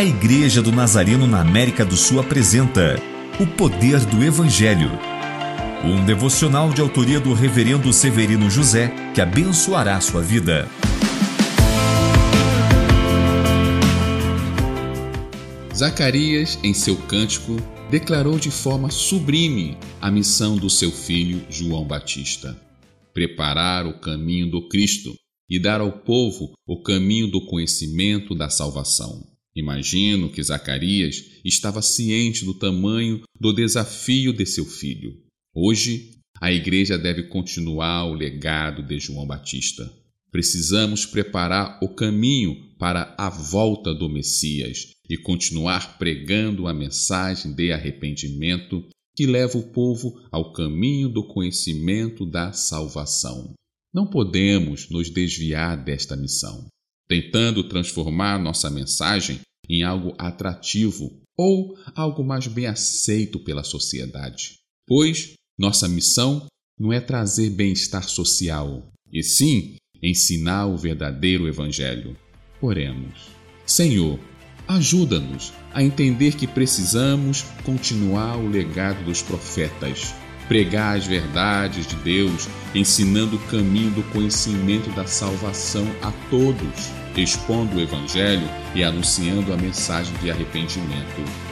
A Igreja do Nazareno na América do Sul apresenta O Poder do Evangelho. Um devocional de autoria do Reverendo Severino José que abençoará sua vida. Zacarias, em seu cântico, declarou de forma sublime a missão do seu filho João Batista: preparar o caminho do Cristo e dar ao povo o caminho do conhecimento da salvação. Imagino que Zacarias estava ciente do tamanho do desafio de seu filho. Hoje, a igreja deve continuar o legado de João Batista. Precisamos preparar o caminho para a volta do Messias e continuar pregando a mensagem de arrependimento que leva o povo ao caminho do conhecimento da salvação. Não podemos nos desviar desta missão, tentando transformar nossa mensagem em algo atrativo ou algo mais bem aceito pela sociedade. Pois nossa missão não é trazer bem-estar social, e sim ensinar o verdadeiro Evangelho. Oremos. Senhor, ajuda-nos a entender que precisamos continuar o legado dos profetas, pregar as verdades de Deus, ensinando o caminho do conhecimento da salvação a todos, expondo o Evangelho e anunciando a mensagem de arrependimento.